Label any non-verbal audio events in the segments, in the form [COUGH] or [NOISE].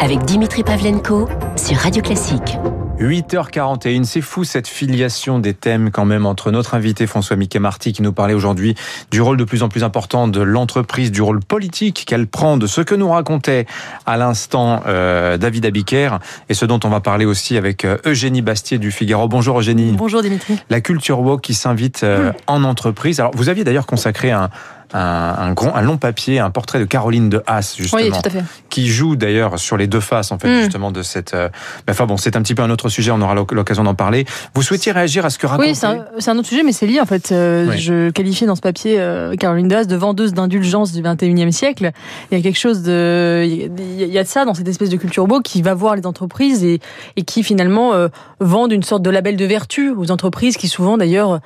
avec Dimitri Pavlenko sur Radio Classique. 8h41, c'est fou cette filiation des thèmes quand même entre notre invité François Mickey Marty qui nous parlait aujourd'hui du rôle de plus en plus important de l'entreprise, du rôle politique qu'elle prend, de ce que nous racontait à l'instant euh, David Abiker et ce dont on va parler aussi avec euh, Eugénie Bastier du Figaro. Bonjour Eugénie. Bonjour Dimitri. La culture woke qui s'invite euh, en entreprise. Alors vous aviez d'ailleurs consacré un, un, un, grand, un long papier, un portrait de Caroline de Haas, justement, oui, tout à fait. qui joue d'ailleurs sur les deux faces, en fait, mm. justement, de cette. Euh... Enfin bon, c'est un petit peu un autre sujet, on aura l'occasion d'en parler. Vous souhaitiez réagir à ce que raconte Oui, c'est un, un, autre sujet, mais c'est lié, en fait. Euh, oui. Je qualifiais dans ce papier euh, Caroline de Haas de vendeuse d'indulgence du 21e siècle. Il y a quelque chose de. Il y a de ça dans cette espèce de culture beau qui va voir les entreprises et, et qui finalement euh, vendent une sorte de label de vertu aux entreprises qui souvent d'ailleurs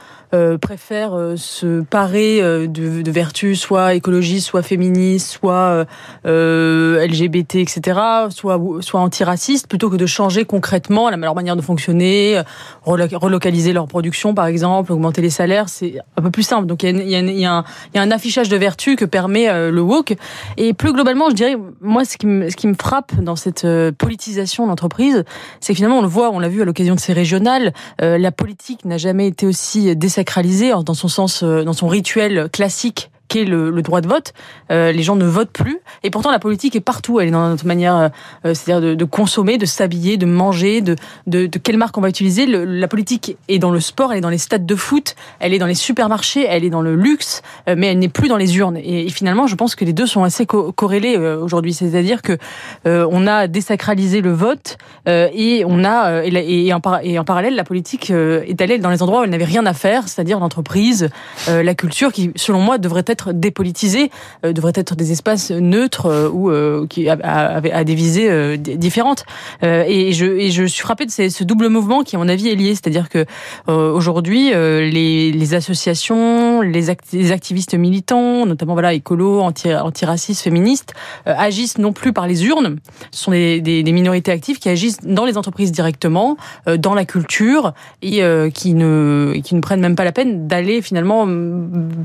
préfèrent se parer de, de vertus soit écologiste, soit féministe, soit euh, LGBT, etc., soit, soit antiraciste, plutôt que de changer concrètement leur manière de fonctionner, relocaliser leur production, par exemple, augmenter les salaires, c'est un peu plus simple. Donc il y, a un affichage de vertu que permet euh, le woke. Et plus globalement, je dirais, moi, ce qui me, frappe dans cette euh, politisation d'entreprise, c'est que finalement, on le voit, on l'a vu à l'occasion de ces régionales, euh, la politique n'a jamais été aussi désacralisée dans son sens, euh, dans son rituel classique le, le, droit de vote. Euh, les gens ne votent plus. Et pourtant, la politique est partout. Elle est dans notre manière, euh, c'est-à-dire de, de, consommer, de s'habiller, de manger, de, de, de, quelle marque on va utiliser. Le, la politique est dans le sport, elle est dans les stades de foot, elle est dans les supermarchés, elle est dans le luxe, euh, mais elle n'est plus dans les urnes. Et, finalement, je pense que les deux sont assez co corrélés aujourd'hui. C'est-à-dire que on a désacralisé le vote et on a et, et, en, et, en, parallèle, la politique est allée dans les endroits où elle n'avait rien à faire, c'est-à-dire l'entreprise, la culture, qui, selon moi, devrait être être dépolitisés, euh, devraient être des espaces neutres euh, ou euh, qui à, à, à, des visées euh, différentes. et, je, et je suis frappée de ces, ce double mouvement qui, à mon avis, est lié. C'est-à-dire que aujourd'hui, les, les, associations, les, act les, activistes militants, notamment voilà écolo, anti, antiracistes, féministes, agissent non plus par les urnes. Ce sont des, des, des, minorités actives qui agissent dans les entreprises directement, dans la culture et qui ne qui ne prennent même pas la peine d'aller finalement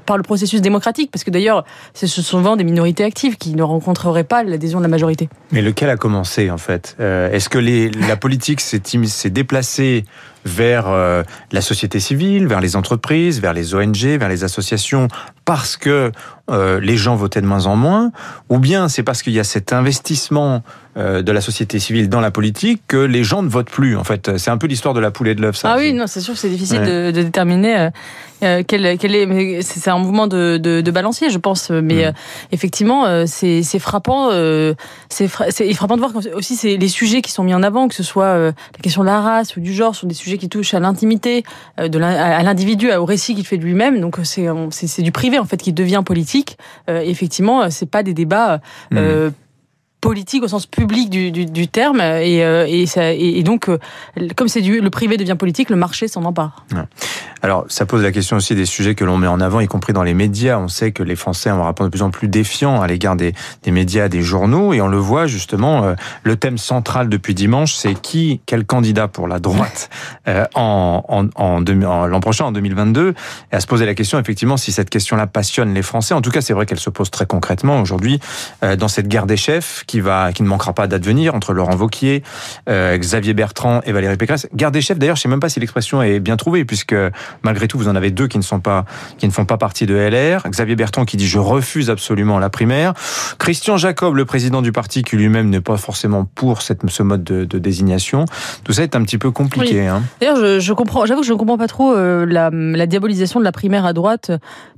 par le processus démocratique parce que d'ailleurs, ce sont souvent des minorités actives qui ne rencontreraient pas l'adhésion de la majorité. Mais lequel a commencé en fait? Euh, Est-ce que la politique s'est déplacée vers euh, la société civile, vers les entreprises, vers les ONG, vers les associations, parce que euh, les gens votaient de moins en moins, ou bien c'est parce qu'il y a cet investissement euh, de la société civile dans la politique que les gens ne votent plus. En fait, c'est un peu l'histoire de la poule et de l'œuf. Ah oui, non, c'est sûr que c'est difficile ouais. de, de, déterminer euh, quel, quel est. C'est un mouvement de, de, de, balancier, je pense. Mais mmh. effectivement, c'est frappant. c'est frappant de voir aussi les sujets qui sont mis en avant, que ce soit la question de la race ou du genre, sont des sujets qui touchent à l'intimité, à l'individu, au récit qu'il fait de lui-même. Donc c'est du privé en fait qui devient politique. Euh, effectivement, c'est pas des débats. Euh, mmh politique au sens public du, du, du terme et, euh, et, ça, et, donc comme c'est le privé devient politique le marché s'en empare. Alors ça pose la question aussi des sujets que l'on met en avant y compris dans les médias. On sait que les Français ont un rapport de plus en plus défiant à l'égard des, des, médias des journaux et on le voit justement euh, le thème central depuis dimanche c'est qui quel candidat pour la droite euh, en, en, en, en l'an prochain en 2022 et à se poser la question effectivement si cette question là passionne les Français. En tout cas c'est vrai qu'elle se pose très concrètement aujourd'hui euh, dans cette guerre des chefs qui qui va, qui ne manquera pas d'advenir entre Laurent Vauquier, euh, Xavier Bertrand et Valérie Pécresse. Garde des chefs, d'ailleurs, je sais même pas si l'expression est bien trouvée, puisque malgré tout, vous en avez deux qui ne sont pas, qui ne font pas partie de LR. Xavier Bertrand qui dit je refuse absolument la primaire. Christian Jacob, le président du parti, qui lui-même n'est pas forcément pour cette, ce mode de, de, désignation. Tout ça est un petit peu compliqué. Oui. Hein. D'ailleurs, je, je comprends, j'avoue que je ne comprends pas trop euh, la, la, diabolisation de la primaire à droite.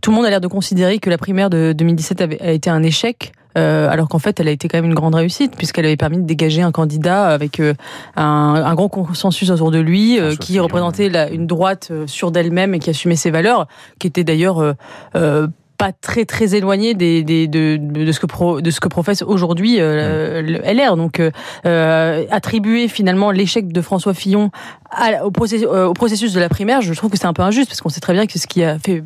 Tout le monde a l'air de considérer que la primaire de 2017 avait, a été un échec euh, alors qu'en fait elle a été quand même une grande réussite puisqu'elle avait permis de dégager un candidat avec euh, un, un, grand consensus autour de lui euh, qui représentait la, une droite euh, sûre d'elle-même et qui assumait ses valeurs, qui était d'ailleurs euh, pas très très éloigné des, des de, de, ce que pro, de ce que professe aujourd'hui euh, le LR. Donc euh, attribuer finalement l'échec de François Fillon à, au, processus, au processus de la primaire, je trouve que c'est un peu injuste parce qu'on sait très bien que ce qui a fait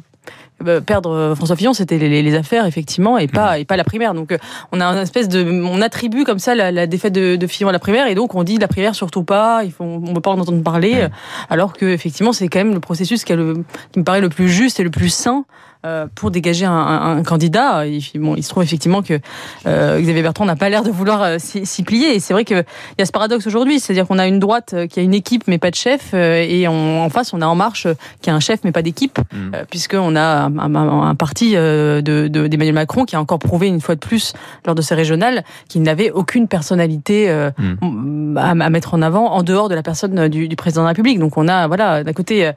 perdre François Fillon, c'était les, les, affaires effectivement et pas et pas la primaire. Donc on a une espèce de on attribue comme ça la, la défaite de, de, Fillon à la primaire et donc on dit la primaire surtout pas, il faut on veut pas en entendre parler, alors que effectivement c'est quand même le processus qui, a le, qui me paraît le plus juste et le plus sain euh, pour dégager un, candidat. Il, bon, il se trouve effectivement que euh, Xavier Bertrand n'a pas l'air de vouloir euh, s'y plier. Et c'est vrai qu'il y a ce paradoxe aujourd'hui, c'est-à-dire qu'on a une droite qui a une équipe mais pas de chef, et en face on a En Marche qui a un chef mais pas d'équipe, mmh. puisqu'on a un, parti d'Emmanuel Macron qui a encore prouvé une fois de plus lors de ces régionales qu'il n'avait aucune personnalité mmh. à, mettre en avant en dehors de la personne du, du président de la République. Donc on a voilà d'un côté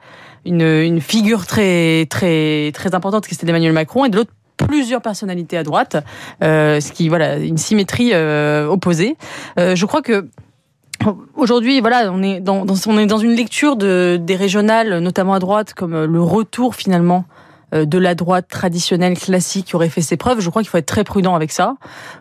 une, une figure très très très importante qui c'était Emmanuel Macron et de l'autre plusieurs personnalités à droite, euh, ce qui voilà une symétrie euh, opposée. Euh, je crois que Aujourd'hui, voilà, on est dans, dans, on est dans une lecture de, des régionales, notamment à droite, comme le retour finalement de la droite traditionnelle classique qui aurait fait ses preuves. Je crois qu'il faut être très prudent avec ça.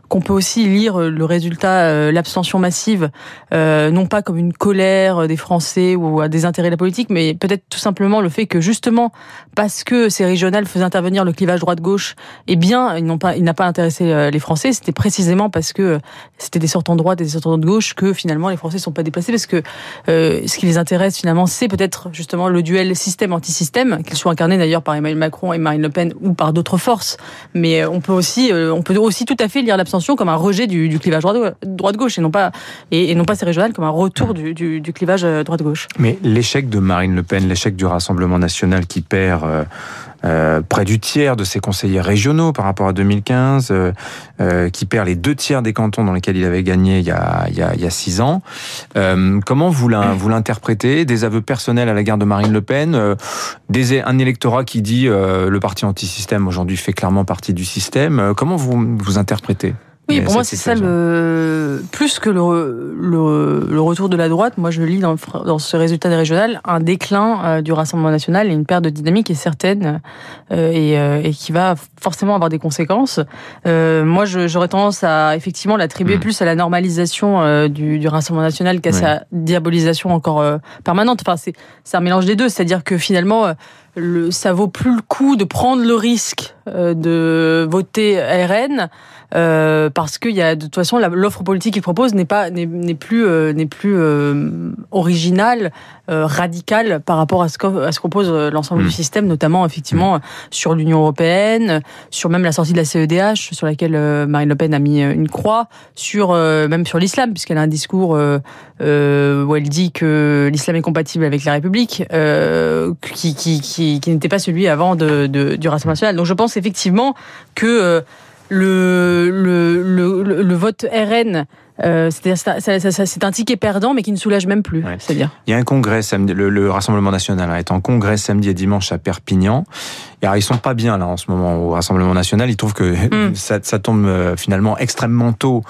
Qu'on peut aussi lire euh, le résultat, euh, l'abstention massive, non pas comme une colère des Français ou à des intérêts de la politique, mais peut-être tout simplement le fait que justement parce que ces régionales faisaient intervenir le clivage droite-gauche, eh bien, ils n'ont pas, il n'a pas intéressé les Français. C'était précisément parce que c'était des sortants de droite et des sortants de gauche que finalement les Français ne sont pas déplacés parce que ce qui les intéresse finalement, c'est peut-être justement le duel système-antisystème, qu'il soit incarné d'ailleurs par Emmanuel Macron et Marine Le Pen ou par d'autres forces. Mais euh, on peut aussi, euh, on peut aussi tout à fait lire l'abstention comme un rejet du, clivage droite-gauche et non pas et, non pas ces régionales comme un retour du, clivage euh, droite-gauche. Mais l'échec de Marine Le Pen, l'échec du Rassemblement national qui perd près du tiers de ses conseillers régionaux par rapport à 2015, euh, euh, qui perd les deux tiers des cantons dans lesquels il avait gagné il y a, il y a, il y a six ans. comment vous l'interprétez? Des aveux personnels à la garde de Marine Le Pen, des, un électorat qui dit le parti anti-système aujourd'hui fait clairement partie du système. comment vous vous interprétez? Oui, pour moi, c'est ça le plus que le, le, retour de la droite. Moi, je lis dans, dans ce résultat des régionales un déclin euh, du Rassemblement national et une perte de dynamique est certaine euh, et, euh, et, qui va forcément avoir des conséquences. moi, j'aurais tendance à effectivement l'attribuer hmm. plus à la normalisation du, du, Rassemblement national qu'à sa diabolisation encore permanente. Enfin, c'est un mélange des deux, c'est-à-dire que finalement. Le, ça vaut plus le coup de prendre le risque de voter RN euh, parce qu'il y a de toute façon l'offre politique qu'il propose n'est pas n'est plus euh, n'est plus euh, originale, radicale par rapport à ce que à ce propose l'ensemble du hmm. système, notamment effectivement hmm. sur l'Union européenne, sur même la sortie de la CEDH, sur laquelle Marine Le Pen a mis une croix, sur même sur l'islam puisqu'elle a un discours où elle dit que l'islam est compatible avec la République, qui qui qui, qui n'était pas celui avant de, de, du Rassemblement national. Donc je pense effectivement que le, le, le, le vote RN euh, c'est un ticket perdant, mais qui ne soulage même plus. C'est-à-dire. Il y a un congrès samedi. Le, Rassemblement national est en congrès samedi et dimanche à Perpignan. Et alors, ils sont pas bien là en ce moment au Rassemblement national. Ils trouvent que hmm. [LAUGHS] ça, ça, tombe euh, finalement extrêmement tôt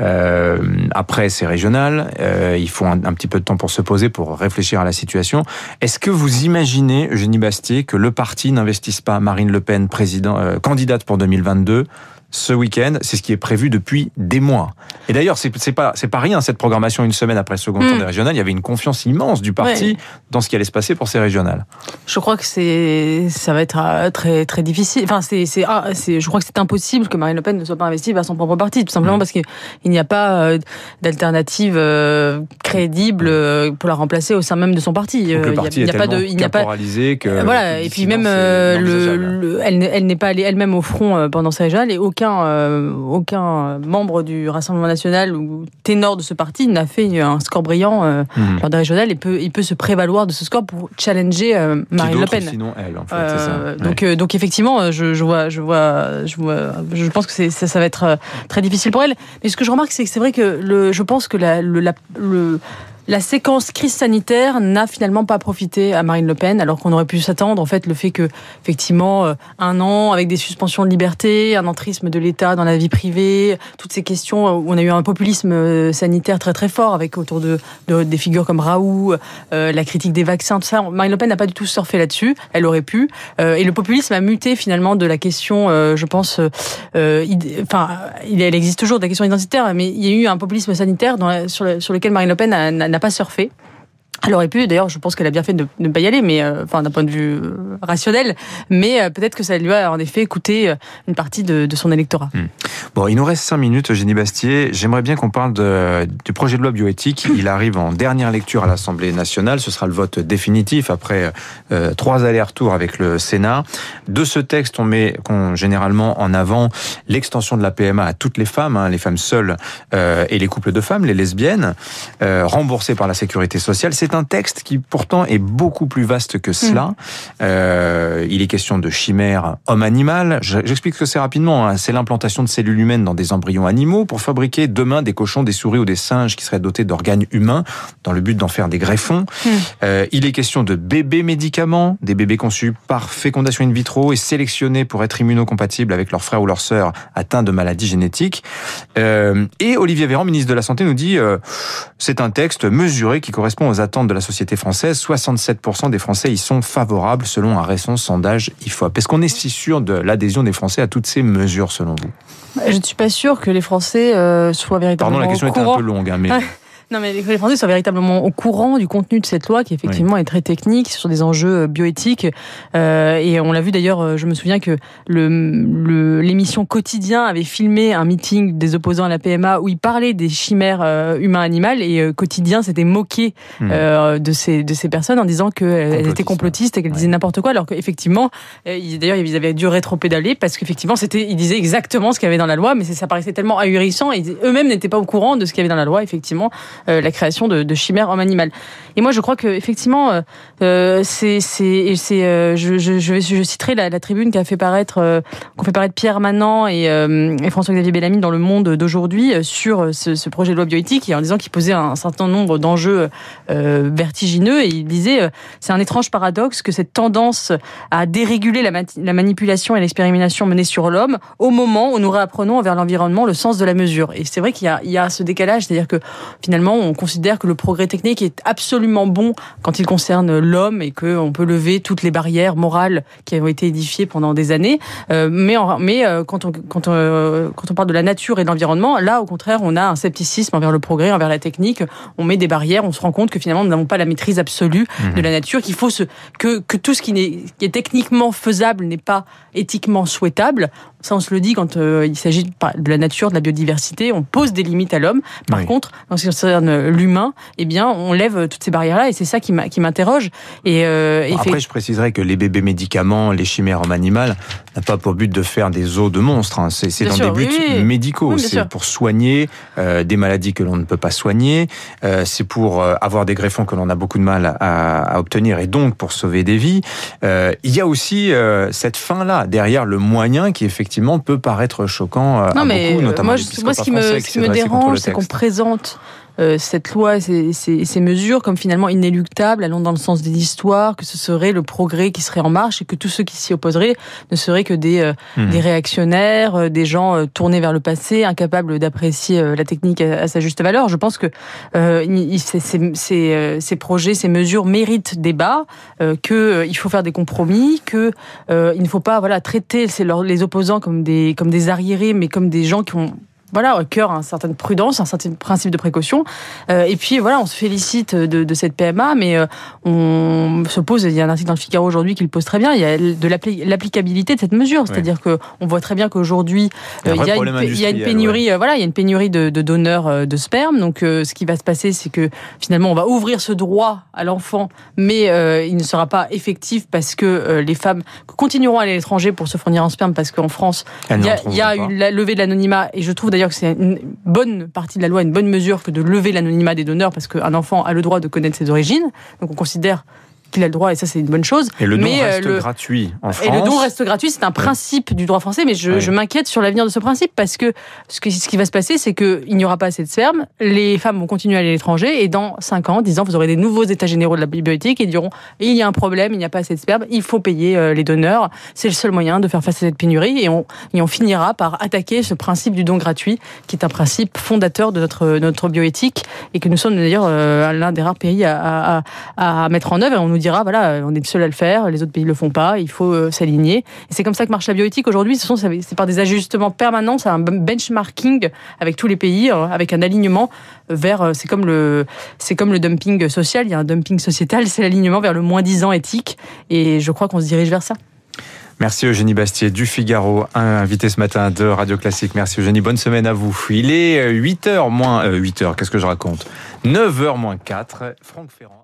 euh, après ces régionales. Euh, il faut un, un, petit peu de temps pour se poser, pour réfléchir à la situation. Est-ce que vous imaginez, Eugénie Bastier, que le parti n'investisse pas Marine Le Pen, président, candidate pour 2022? Ce week-end. C'est ce qui est prévu depuis des mois. Et d'ailleurs, c'est pas c'est pas rien cette programmation une semaine après le second tour mm. des régionales. Il y avait une confiance immense du parti dans ce qui allait se passer pour ces régionales. Je crois que c'est ça va être euh, très très difficile. Enfin, c'est c'est ah, je crois que c'est impossible que Marine Le Pen ne soit pas investie par son propre parti, tout simplement mm. parce qu'il n'y a pas euh, d'alternative euh, crédible pour la remplacer au sein même de son parti. il n'y a, pas de il n'y a pas que voilà. Et puis même le, elle, elle n'est pas allée elle-même au front pendant ces régionales et aucun euh, aucun, membre du Rassemblement national ou ténor de ce parti n'a fait un score brillant euh, mhm. lors des régionales et peut, il peut se prévaloir de ce score pour challenger euh, Marine Le Pen. Sinon elle, en fait, ça. Donc, donc effectivement, je, je, vois, je vois, je vois, je pense que ça, ça va être très difficile pour elle. Mais ce que je remarque, c'est que c'est vrai que le, je pense que la, le, la, le la séquence crise sanitaire n'a finalement pas profité à Marine Le Pen, alors qu'on aurait pu s'attendre. En fait, le fait que, effectivement, euh, un an avec des suspensions de liberté, un entrisme de l'État dans la vie privée, toutes ces questions où on a eu un populisme euh, sanitaire très très fort avec autour de, des figures comme Raoult, euh, la critique des vaccins, tout ça. Marine Le Pen n'a pas du tout surfé là-dessus. Elle aurait pu. et le populisme a muté finalement de la question, je pense, enfin, il, elle existe toujours de la question identitaire, mais il y a eu un populisme sanitaire sur lequel Marine Le Pen n'a n'a pas surfé. Elle aurait pu, d'ailleurs, je pense qu'elle a bien fait de ne pas y aller, mais euh, enfin d'un point de vue euh, rationnel, mais euh, peut-être que ça lui a en effet coûté une partie de, son électorat. Hmm. Bon, il nous reste cinq minutes, Eugénie Bastier. J'aimerais bien qu'on parle de, du projet de loi bioéthique. [LAUGHS] Il arrive en dernière lecture à l'Assemblée nationale. Ce sera le vote définitif après euh, trois allers-retours avec le Sénat. De ce texte, on met qu'on, généralement en avant l'extension de la PMA à toutes les femmes, hein, les femmes seules euh, et les couples de femmes, les lesbiennes, euh, remboursées par la sécurité sociale. C'est un texte qui pourtant est beaucoup plus vaste que cela. Mmh. Euh, il est question de chimère homme-animal. J'explique que c'est rapidement. Hein. C'est l'implantation de cellules humaines dans des embryons animaux pour fabriquer demain des cochons, des souris ou des singes qui seraient dotés d'organes humains dans le but d'en faire des greffons. Mmh. Euh, il est question de bébés médicaments, des bébés conçus par fécondation in vitro et sélectionnés pour être immunocompatibles avec leurs frères ou leurs sœurs atteints de maladies génétiques. Euh, et Olivier Véran, ministre de la Santé, nous dit euh, c'est un texte mesuré qui correspond aux attentes de la société française. 67% des Français y sont favorables selon un récent sondage IFOP. Est-ce qu'on est si sûr de l'adhésion des Français à toutes ces mesures selon vous? Je ne suis pas sûr que les Français euh, soient véritablement Pardon, la question était un peu longue, hein, mais... Non, mais les Français sont véritablement au courant du contenu de cette loi qui effectivement est très technique sur des enjeux euh, bioéthiques. Euh, et on l'a vu d'ailleurs, euh, je me souviens que le, l'émission Quotidien avait filmé un meeting des opposants à la PMA où ils parlaient des chimères euh, humain-animal et Quotidien s'était moqué hmm. de, ces, de ces personnes en disant qu'elles étaient complotistes et qu'elles disaient n'importe quoi alors qu'effectivement, d'ailleurs ils avaient dû rétro-pédaler parce qu'effectivement c'était, ils disaient exactement ce qu'il y avait dans la loi mais ça paraissait tellement ahurissant et eux-mêmes n'étaient pas au courant de ce qu'il y avait dans la loi effectivement. Euh, la création de, chimères homme-animal. Et moi, je crois que effectivement, euh, euh c'est c'est je, je, je, je citerai la, la tribune qu'a fait paraître qu'on fait paraître Pierre Manant et, François-Xavier Bellamy dans Le Monde d'aujourd'hui sur ce, projet de loi bioéthique et en disant qu'il posait un certain nombre d'enjeux vertigineux et il disait c'est un étrange paradoxe que cette tendance à déréguler la, la manipulation et l'expérimentation menée sur l'homme au moment où nous réapprenons envers l'environnement le sens de la mesure. Et c'est vrai qu'il y y a ce décalage, c'est-à-dire que finalement on considère que le progrès technique est absolument bon quand il concerne l'homme et qu'on peut lever toutes les barrières morales qui ont été édifiées pendant des années. Euh, mais mais euh, quand, on, quand, on, quand on parle de la nature et de l'environnement, là, au contraire, on a un scepticisme envers le progrès, envers la technique. On met des barrières, on se rend compte que finalement, nous n'avons pas la maîtrise absolue de la nature, qu'il faut que, que tout ce qui, est, qui est techniquement faisable n'est pas éthiquement souhaitable. Ça, on se le dit quand euh, il s'agit de la nature, de la biodiversité. On pose des limites à l'homme. Par contre, dans ce qui concerne l'humain, eh bien, on lève toutes ces barrières-là, et c'est ça qui m'interroge. Et, euh, après, je préciserai que les bébés médicaments, les chimères en animal, n'a pas pour but de faire des os de monstres. Hein. C'est dans des buts médicaux. c'est pour soigner euh, des maladies que l'on ne peut pas soigner. Euh, c'est pour euh, avoir des greffons que l'on a beaucoup de mal à, à, obtenir, et donc pour sauver des vies. Euh, il y a aussi cette fin-là derrière le moyen qui effectivement peut paraître choquant euh, à beaucoup, notamment moi, moi ce qui me, ce qui me dérange, c'est qu'on présente euh, cette loi, ces, ces, ces, mesures comme finalement inéluctables, allant dans le sens de l'histoire, que ce serait le progrès qui serait en marche et que tous ceux qui s'y opposeraient ne seraient que des, euh, hmm. des réactionnaires, euh, des gens tournés vers le passé, incapables d'apprécier la technique à, sa juste valeur. Je pense que euh, ces, ces, projets, ces mesures méritent débat, euh, que il faut faire des compromis, que il ne faut pas voilà traiter les opposants comme des comme des arriérés, mais comme des gens qui ont voilà, au cœur une certaine prudence, un certain principe de précaution. Euh, et puis voilà, on se félicite de, de cette PMA, mais euh, on se pose. Il y a un article dans le Figaro aujourd'hui qui le pose très bien. Il y a de l'applicabilité de cette mesure, c'est-à-dire que on voit très bien qu'aujourd'hui euh, il, y a une, il y a une pénurie, voilà, il y a une pénurie de, de donneurs de sperme. Donc ce qui va se passer, c'est que finalement on va ouvrir ce droit à l'enfant, mais il ne sera pas effectif parce que les femmes continueront à aller à l'étranger pour se fournir en sperme parce qu'en France il y a, il y a eu la levée de l'anonymat et je trouve d'ailleurs que c'est une bonne partie de la loi, une bonne mesure que de lever l'anonymat des donneurs parce qu'un enfant a le droit de connaître ses origines. Donc on considère qu'il a le droit, et ça c'est une bonne chose. Et le don euh, reste gratuit en France. Et le don reste gratuit, c'est un principe du droit français, mais je, je m'inquiète sur l'avenir de ce principe parce que ce, ce qui va se passer, c'est qu'il n'y aura pas assez de sperme, les femmes vont continuer à aller à l'étranger, et dans 5 ans, 10 ans, vous aurez des nouveaux états généraux de la bibliothèque et diront il y a un problème, il n'y a pas assez de sperme, il faut payer euh, les donneurs, c'est le seul moyen de faire face à cette pénurie, et on, et on finira par attaquer ce principe du don gratuit, qui est un principe fondateur de notre, notre bioéthique, et que nous sommes d'ailleurs euh, l'un des rares pays à, à, à, mettre en œuvre, et on nous dira voilà, on est le seul à le faire, les autres pays le font pas, il faut s'aligner. Et c'est comme ça que marche la bioéthique aujourd'hui. Ce sont c'est par des ajustements permanents, c'est un benchmarking avec tous les pays, avec un alignement vers. C'est comme le c'est comme le dumping social. Il y a un dumping sociétal, c'est l'alignement vers le moins disant éthique. Et je crois qu'on se dirige vers ça. Merci Eugénie Bastier du Figaro, invité ce matin de Radio Classique. Merci Eugénie, bonne semaine à vous. Il est 8h moins 8h, qu'est-ce que je raconte? 9h moins 4. Franck Ferrand.